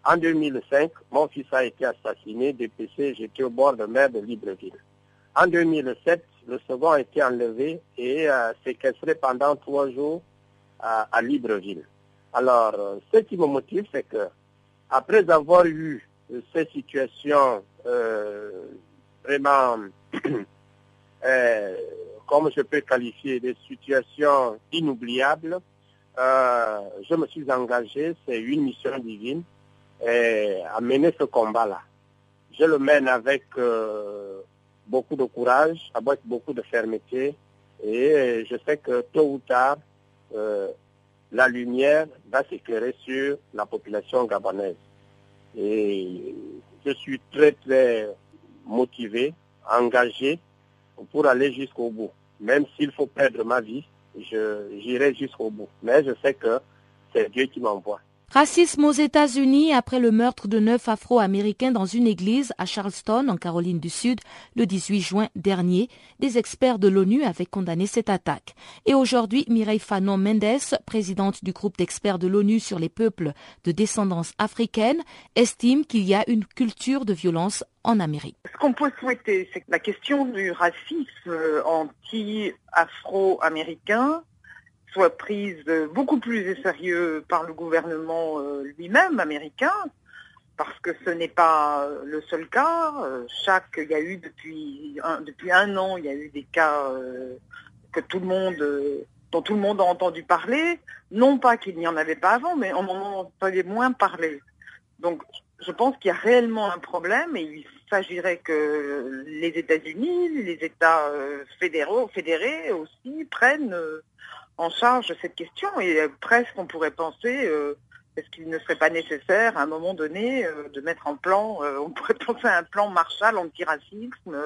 En 2005, mon fils a été assassiné, dépêché, j'étais au bord de mer de Libreville. En 2007, le second a été enlevé et euh, séquestré pendant trois jours à Libreville. Alors, euh, ce qui me motive, c'est que après avoir eu ces situations euh, vraiment, euh, comme je peux qualifier, des situations inoubliables, je me suis engagé, c'est une mission divine, à mener ce combat-là. Je le mène avec beaucoup de courage, avec beaucoup de fermeté, et je sais que tôt ou tard, la lumière va s'éclairer sur la population gabonaise. Et je suis très, très motivé, engagé pour aller jusqu'au bout. Même s'il faut perdre ma vie, j'irai jusqu'au bout. Mais je sais que c'est Dieu qui m'envoie. Racisme aux États-Unis après le meurtre de neuf Afro-Américains dans une église à Charleston, en Caroline du Sud, le 18 juin dernier. Des experts de l'ONU avaient condamné cette attaque. Et aujourd'hui, Mireille Fanon Mendes, présidente du groupe d'experts de l'ONU sur les peuples de descendance africaine, estime qu'il y a une culture de violence en Amérique. Ce qu'on peut souhaiter, c'est que la question du racisme anti-afro-américain soit prise beaucoup plus au sérieux par le gouvernement euh, lui-même américain, parce que ce n'est pas le seul cas. Euh, chaque, il y a eu depuis un, depuis un an, il y a eu des cas euh, que tout le monde, dont tout le monde a entendu parler. Non pas qu'il n'y en avait pas avant, mais on en entendait moins parler. Donc, je pense qu'il y a réellement un problème et il s'agirait que les États-Unis, les États fédéraux, fédérés aussi prennent en charge cette question et euh, presque on pourrait penser euh, est-ce qu'il ne serait pas nécessaire à un moment donné euh, de mettre en plan, on pourrait penser à un plan Marshall anti-racisme,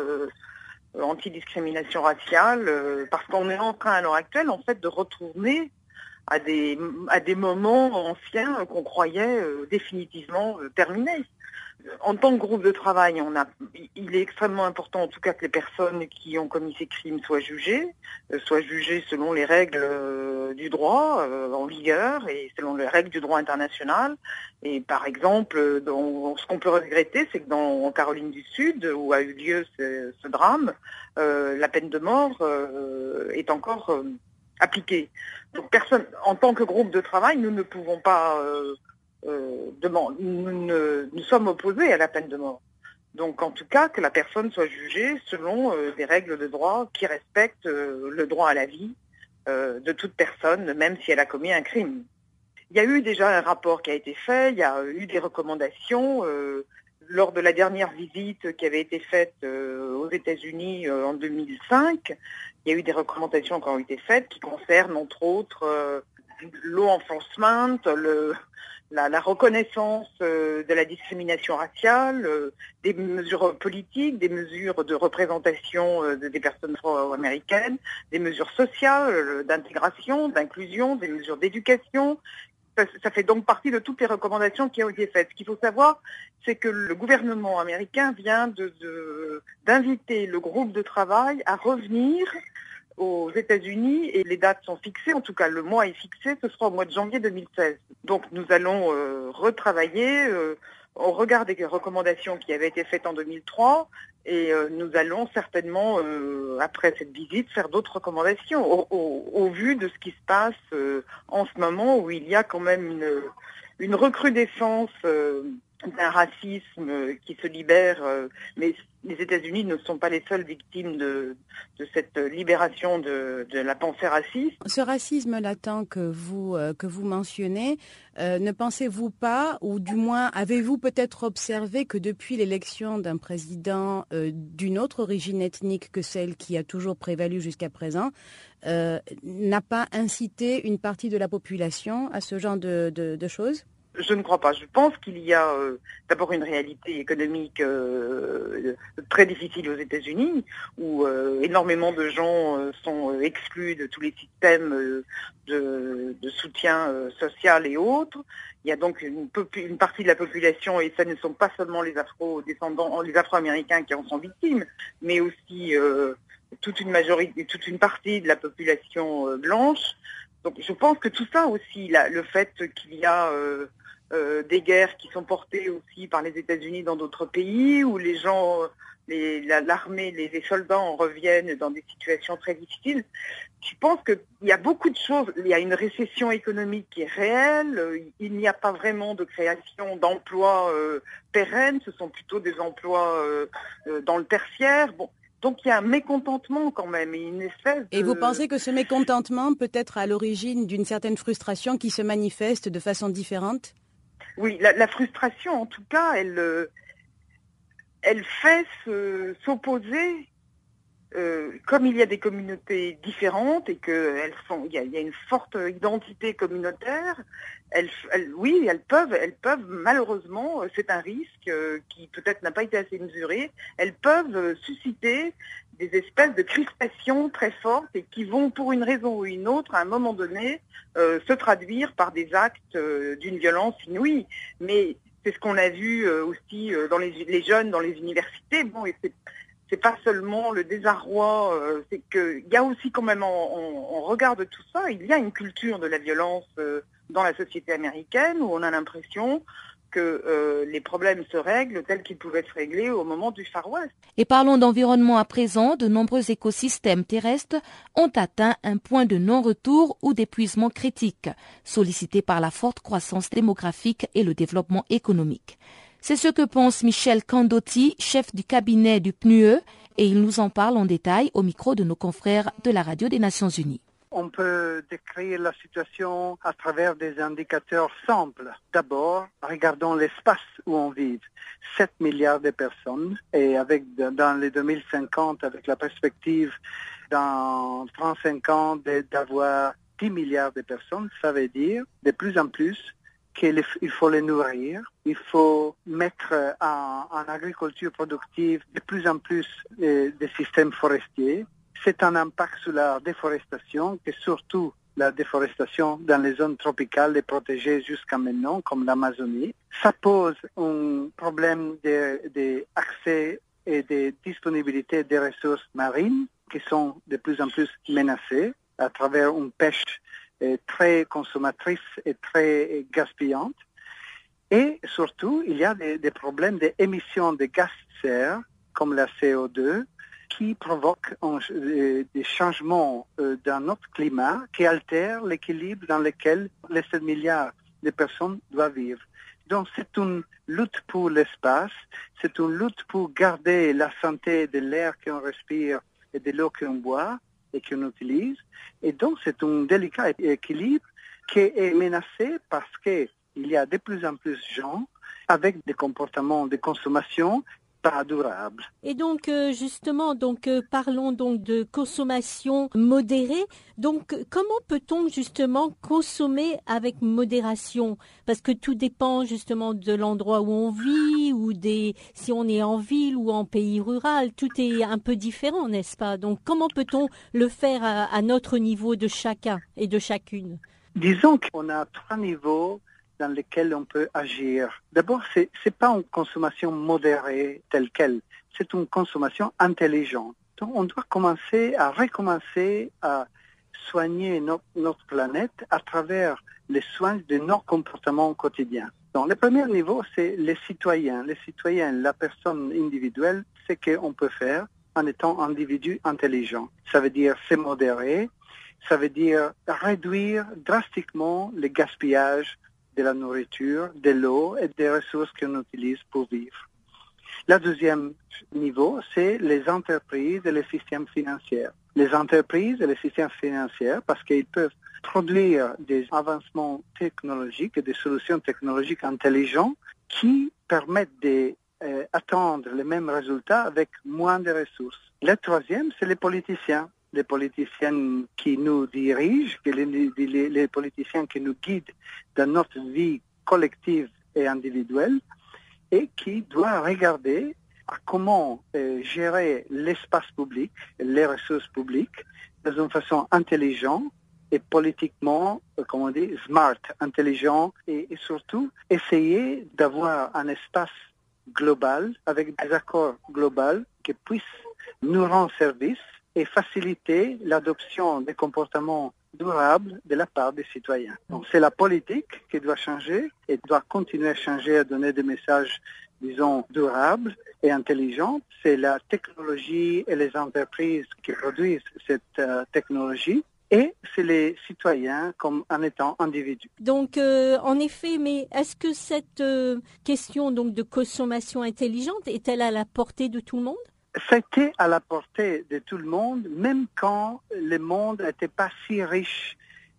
anti-discrimination raciale, parce qu'on est en train à l'heure actuelle en fait de retourner à des moments anciens qu'on croyait définitivement terminés en tant que groupe de travail, on a, il est extrêmement important en tout cas que les personnes qui ont commis ces crimes soient jugées, euh, soient jugées selon les règles euh, du droit euh, en vigueur et selon les règles du droit international. Et par exemple, ce qu'on peut regretter, c'est que dans en Caroline du Sud, où a eu lieu ce, drame, la peine de mort est encore appliquée. Donc personne, en tant que groupe de travail, nous ne pouvons pas demander, nous, nous sommes opposés à la peine de mort. Donc en tout cas que la personne soit jugée selon des règles de droit qui respectent le droit à la vie de toute personne, même si elle a commis un crime. Il y a eu déjà un rapport qui a été fait, il y a eu des recommandations. Euh, lors de la dernière visite qui avait été faite euh, aux États-Unis euh, en 2005, il y a eu des recommandations qui ont été faites qui concernent entre autres law enforcement, le, la, reconnaissance de la discrimination raciale, des mesures politiques, des mesures de représentation des personnes afro-américaines, des mesures sociales, d'intégration, d'inclusion, des mesures d'éducation, ça, fait donc partie de toutes les recommandations qui ont été faites. Ce qu'il faut savoir, c'est que le gouvernement américain vient d'inviter le groupe de travail à revenir aux États-Unis et les dates sont fixées, en tout cas le mois est fixé, ce sera au mois de janvier 2016. Donc nous allons euh, retravailler euh, au regard des recommandations qui avaient été faites en 2003 et euh, nous allons certainement, euh, après cette visite, faire d'autres recommandations au, vu de ce qui se passe euh, en ce moment où il y a quand même une, une recrudescence d'un racisme qui se libère, mais les États-Unis ne sont pas les seules victimes de, cette libération de, la pensée raciste. Ce racisme latent que vous, euh, que vous mentionnez, euh, ne pensez-vous pas, ou du moins avez-vous peut-être observé que depuis l'élection d'un président euh, d'une autre origine ethnique que celle qui a toujours prévalu jusqu'à présent, n'a pas incité une partie de la population à ce genre de choses? Je ne crois pas. Je pense qu'il y a euh, d'abord une réalité économique euh, très difficile aux États-Unis, où euh, énormément de gens sont exclus de tous les systèmes de, soutien social et autres. Il y a donc une, une, partie de la population, et ce ne sont pas seulement les Afro-descendants, les Afro-Américains qui en sont victimes, mais aussi toute une majorité, toute une partie de la population blanche. Donc je pense que tout ça aussi, le fait qu'il y a euh, des guerres qui sont portées aussi par les États-Unis dans d'autres pays, où les gens, l'armée, les, soldats en reviennent dans des situations très difficiles. Je pense qu'il y a beaucoup de choses. Il y a une récession économique qui est réelle. Il n'y a pas vraiment de création d'emplois euh, pérennes. Ce sont plutôt des emplois euh, dans le tertiaire. Bon, donc il y a un mécontentement quand même et une espèce. Et vous pensez que ce mécontentement peut être à l'origine d'une certaine frustration qui se manifeste de façon différente? Oui, la, frustration, en tout cas, elle, euh, elle fait s'opposer, euh, comme il y a des communautés différentes et qu'il y, y a une forte identité communautaire, elles, oui, elles peuvent, elles peuvent malheureusement, c'est un risque euh, qui peut-être n'a pas été assez mesuré, elles peuvent susciter des espèces de crispations très fortes et qui vont, pour une raison ou une autre, à un moment donné, euh, se traduire par des actes euh, d'une violence inouïe. Mais c'est ce qu'on a vu euh, aussi dans les, jeunes, dans les universités. Bon, et c'est pas seulement le désarroi, c'est qu'il y a aussi quand même, on, regarde tout ça, il y a une culture de la violence dans la société américaine où on a l'impression que euh, les problèmes se règlent tels qu'ils pouvaient se régler au moment du Far West. Et parlons d'environnement à présent, de nombreux écosystèmes terrestres ont atteint un point de non-retour ou d'épuisement critique, sollicité par la forte croissance démographique et le développement économique. C'est ce que pense Michel Candotti, chef du cabinet du PNUE, et il nous en parle en détail au micro de nos confrères de la Radio des Nations Unies. On peut décrire la situation à travers des indicateurs simples. D'abord, regardons l'espace où on vit. 7 milliards de personnes et avec dans les 2050, avec la perspective dans 35 ans d'avoir 10 milliards de personnes, ça veut dire de plus en plus qu'il faut les nourrir, il faut mettre en, agriculture productive de plus en plus euh, des systèmes forestiers, c'est un impact sur la déforestation, et surtout la déforestation dans les zones tropicales et protégées jusqu'à maintenant, comme l'Amazonie. Ça pose un problème d'accès et de disponibilité des ressources marines qui sont de plus en plus menacées à travers une pêche euh, très consommatrice et très gaspillante. Et surtout, il y a des, des problèmes d'émissions de gaz de serre, comme la CO2, qui provoque des changements dans notre climat qui altèrent l'équilibre dans lequel les 7 milliards de personnes doivent vivre. Donc c'est une lutte pour l'espace, c'est une lutte pour garder la santé de l'air qu'on respire et de l'eau qu'on boit et qu'on utilise. Et donc c'est un délicat équilibre qui est menacé parce qu'il y a de plus en plus de gens avec des comportements de consommation pas durable. Et donc euh, justement, donc euh, parlons donc de consommation modérée. Donc comment peut-on justement consommer avec modération? Parce que tout dépend justement de l'endroit où on vit ou des si on est en ville ou en pays rural, tout est un peu différent, n'est-ce pas? Donc comment peut-on le faire à notre niveau de chacun et de chacune? Disons qu'on a trois niveaux dans lesquels on peut agir. D'abord, ce n'est pas une consommation modérée telle qu'elle, c'est une consommation intelligente. Donc, on doit commencer à recommencer à soigner notre planète à travers les soins de nos comportements quotidiens. Donc, le premier niveau, c'est les citoyens. Les citoyens, la personne individuelle, c'est ce qu'on peut faire en étant individu intelligent. Ça veut dire se modérer, ça veut dire réduire drastiquement le gaspillage de la nourriture, de l'eau et des ressources qu'on utilise pour vivre. Le deuxième niveau, c'est les entreprises et les systèmes financiers. Les entreprises et les systèmes financiers, parce qu'ils peuvent produire des avancements technologiques et des solutions technologiques intelligentes qui permettent d'atteindre euh, les mêmes résultats avec moins de ressources. Le troisième, c'est les politiciens les politiciens qui nous dirigent, les, politiciens qui nous guident dans notre vie collective et individuelle, et qui doivent regarder à comment euh, gérer l'espace public, les ressources publiques, d'une façon intelligente et politiquement, euh, comme on smart, intelligent, et surtout essayer d'avoir un espace global avec des accords globaux qui puissent nous rendre service et faciliter l'adoption des comportements durables de la part des citoyens. Donc c'est la politique qui doit changer et doit continuer à changer, à donner des messages, disons, durables et intelligents. C'est la technologie et les entreprises qui produisent cette euh, technologie et c'est les citoyens comme en étant individus. Donc, euh, en effet, mais est-ce que cette euh, question donc de consommation intelligente est-elle à la portée de tout le monde? C'était à la portée de tout le monde, même quand le monde n'était pas si riche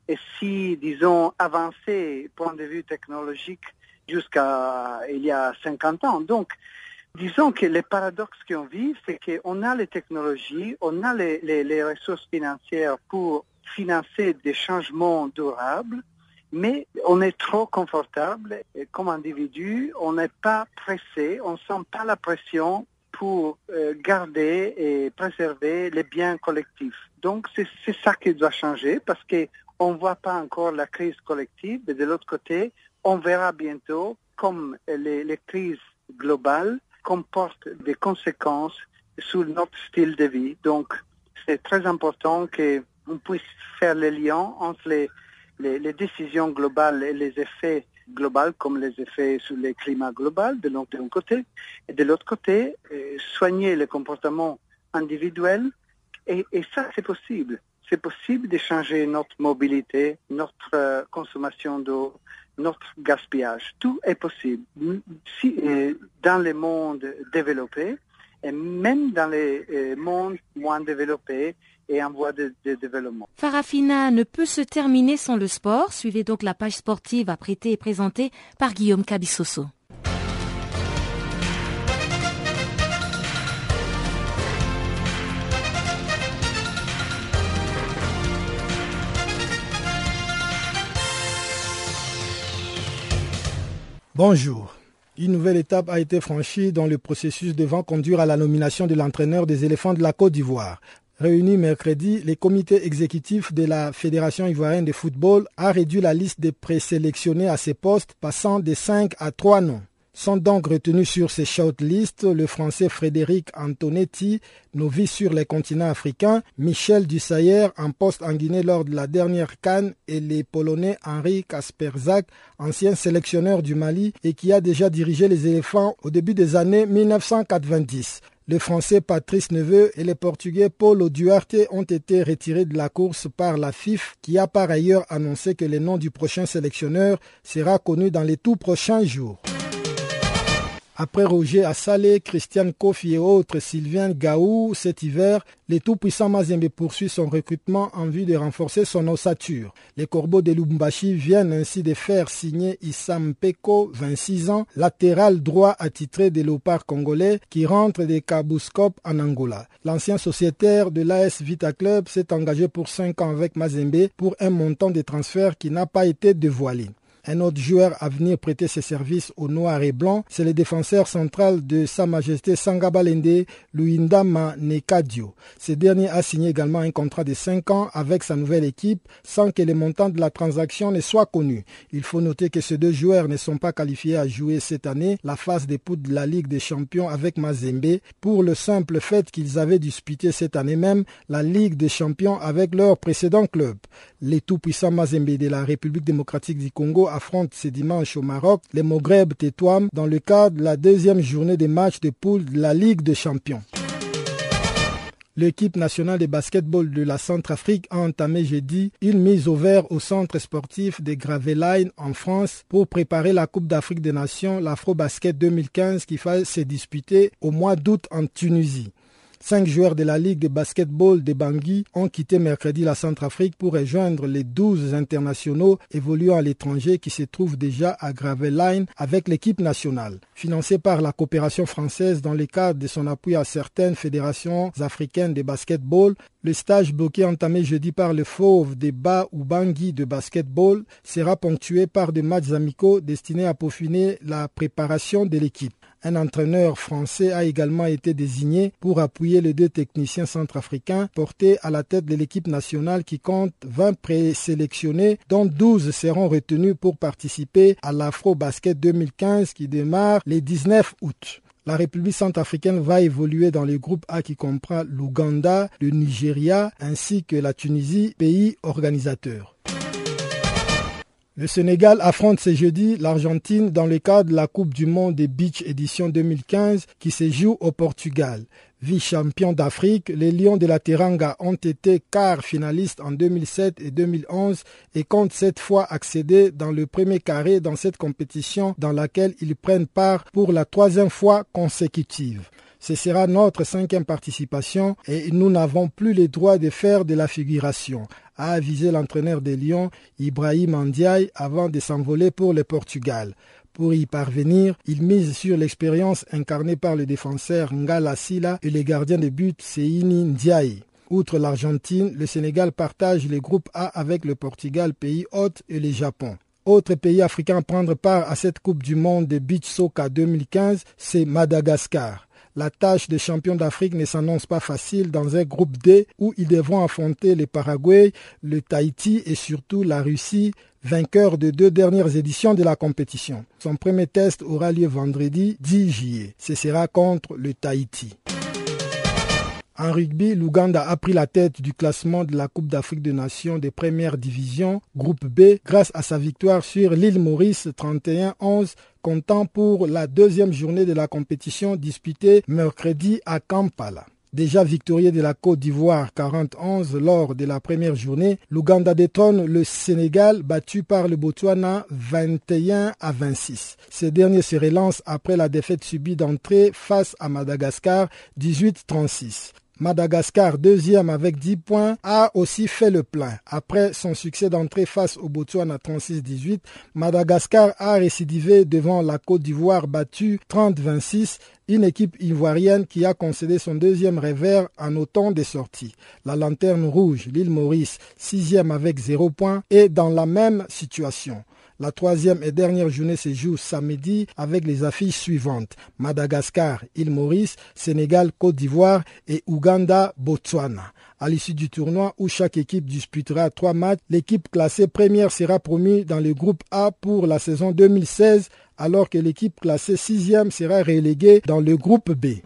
et si, disons, avancé point de vue technologique jusqu'à il y a 50 ans. Donc, disons que le paradoxe qu'on vit, c'est qu'on a les technologies, on a les, les ressources financières pour financer des changements durables, mais on est trop confortable comme individu, on n'est pas pressé, on ne sent pas la pression pour euh, garder et préserver les biens collectifs. Donc c'est ça qui doit changer parce qu'on ne voit pas encore la crise collective, mais de l'autre côté, on verra bientôt comme les, les crises globales comportent des conséquences sur notre style de vie. Donc c'est très important qu'on puisse faire les liens entre les, les, les décisions globales et les effets global comme les effets sur le climat global de d'un côté, et de l'autre côté, euh, soigner les comportements individuels. Et, ça, c'est possible. C'est possible de changer notre mobilité, notre euh, consommation d'eau, notre gaspillage. Tout est possible. Si, euh, dans les mondes développés, et même dans les mondes moins développés, et en voie de, développement. Farafina ne peut se terminer sans le sport. Suivez donc la page sportive apprêtée et présentée par Guillaume Cabissoso. Bonjour. Une nouvelle étape a été franchie dans le processus devant conduire à la nomination de l'entraîneur des éléphants de la Côte d'Ivoire. Réunis mercredi, le comité exécutif de la Fédération ivoirienne de football a réduit la liste des présélectionnés à ces postes, passant de 5 à 3 noms. Sont donc retenus sur ces shortlists le français Frédéric Antonetti, novice sur les continents africains, Michel Dussayer, en poste en Guinée lors de la dernière Cannes, et les Polonais Henri Kasperzak, ancien sélectionneur du Mali et qui a déjà dirigé les éléphants au début des années 1990. Le Français Patrice Neveu et le Portugais Paulo Duarte ont été retirés de la course par la FIF qui a par ailleurs annoncé que le nom du prochain sélectionneur sera connu dans les tout prochains jours. Après Roger Assalé, Christian Kofi et autres, Sylvain Gaou, cet hiver, les tout-puissants Mazembe poursuit son recrutement en vue de renforcer son ossature. Les Corbeaux de Lubumbashi viennent ainsi de faire signer Issam Peko, 26 ans, latéral droit attitré des léopards congolais qui rentre des Kabouskop en Angola. L'ancien sociétaire de l'AS Vita Club s'est engagé pour 5 ans avec Mazembe pour un montant de transfert qui n'a pas été dévoilé. Un autre joueur à venir prêter ses services au noir et blanc, c'est le défenseur central de Sa Majesté Sangabalende, Luindama Nekadio. Ce dernier a signé également un contrat de 5 ans avec sa nouvelle équipe sans que les montants de la transaction ne soient connus. Il faut noter que ces deux joueurs ne sont pas qualifiés à jouer cette année la phase des poutres de la Ligue des Champions avec Mazembe pour le simple fait qu'ils avaient disputé cette année même la Ligue des Champions avec leur précédent club. Les tout-puissants Mazembe de la République démocratique du Congo affrontent ce dimanche au Maroc les Moghreb Tétouam dans le cadre de la deuxième journée des matchs de poule de la Ligue des Champions. L'équipe nationale de basketball de la Centrafrique a entamé jeudi une mise au vert au centre sportif de Graveline en France pour préparer la Coupe d'Afrique des Nations, l'Afro-Basket 2015 qui va se disputer au mois d'août en Tunisie. Cinq joueurs de la Ligue de basketball de Bangui ont quitté mercredi la Centrafrique pour rejoindre les douze internationaux évoluant à l'étranger qui se trouvent déjà à Graveline avec l'équipe nationale. Financé par la coopération française dans le cadre de son appui à certaines fédérations africaines de basketball, le stage bloqué entamé jeudi par le Fauve des Bas ou Bangui de basketball sera ponctué par des matchs amicaux destinés à peaufiner la préparation de l'équipe. Un entraîneur français a également été désigné pour appuyer les deux techniciens centrafricains portés à la tête de l'équipe nationale qui compte 20 présélectionnés dont 12 seront retenus pour participer à l'Afro Basket 2015 qui démarre le 19 août. La République centrafricaine va évoluer dans le groupe A qui comprend l'Ouganda, le Nigeria ainsi que la Tunisie, pays organisateur. Le Sénégal affronte ce jeudi l'Argentine dans le cadre de la Coupe du Monde des Beach édition 2015 qui se joue au Portugal. Vice-champions d'Afrique, les Lions de la Teranga ont été quart finalistes en 2007 et 2011 et comptent cette fois accéder dans le premier carré dans cette compétition dans laquelle ils prennent part pour la troisième fois consécutive. Ce sera notre cinquième participation et nous n'avons plus le droit de faire de la figuration, a avisé l'entraîneur des Lions, Ibrahim Ndiaye, avant de s'envoler pour le Portugal. Pour y parvenir, il mise sur l'expérience incarnée par le défenseur Ngala Sila et le gardien de but Seini Ndiaye. Outre l'Argentine, le Sénégal partage le groupe A avec le Portugal, pays hôte, et le Japon. Autre pays africain à prendre part à cette Coupe du Monde de Beach Soccer 2015, c'est Madagascar. La tâche des champions d'Afrique ne s'annonce pas facile dans un groupe D où ils devront affronter le Paraguay, le Tahiti et surtout la Russie, vainqueur de deux dernières éditions de la compétition. Son premier test aura lieu vendredi 10 juillet. Ce sera contre le Tahiti. En rugby, l'Ouganda a pris la tête du classement de la Coupe d'Afrique des Nations des premières divisions, groupe B, grâce à sa victoire sur l'île Maurice 31-11, comptant pour la deuxième journée de la compétition disputée mercredi à Kampala. Déjà victorieux de la Côte d'Ivoire 40-11 lors de la première journée, l'Ouganda détrône le Sénégal battu par le Botswana 21 à 26. Ce dernier se relance après la défaite subie d'entrée face à Madagascar 18-36. Madagascar, deuxième avec 10 points, a aussi fait le plein. Après son succès d'entrée face au Botswana 36-18, Madagascar a récidivé devant la Côte d'Ivoire battue 30-26 une équipe ivoirienne qui a concédé son deuxième revers en autant de sorties. La lanterne rouge, l'île Maurice, sixième avec zéro point, est dans la même situation. La troisième et dernière journée se joue samedi avec les affiches suivantes. Madagascar, île Maurice, Sénégal, Côte d'Ivoire et Ouganda, Botswana. À l'issue du tournoi où chaque équipe disputera trois matchs, l'équipe classée première sera promue dans le groupe A pour la saison 2016 alors que l'équipe classée sixième sera reléguée dans le groupe B.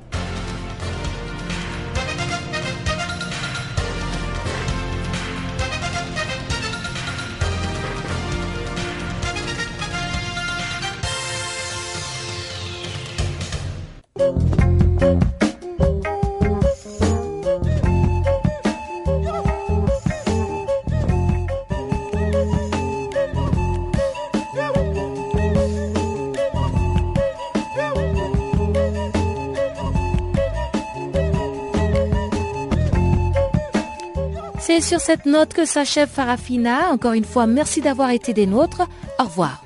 sur cette note que s'achève Farafina. Encore une fois, merci d'avoir été des nôtres. Au revoir.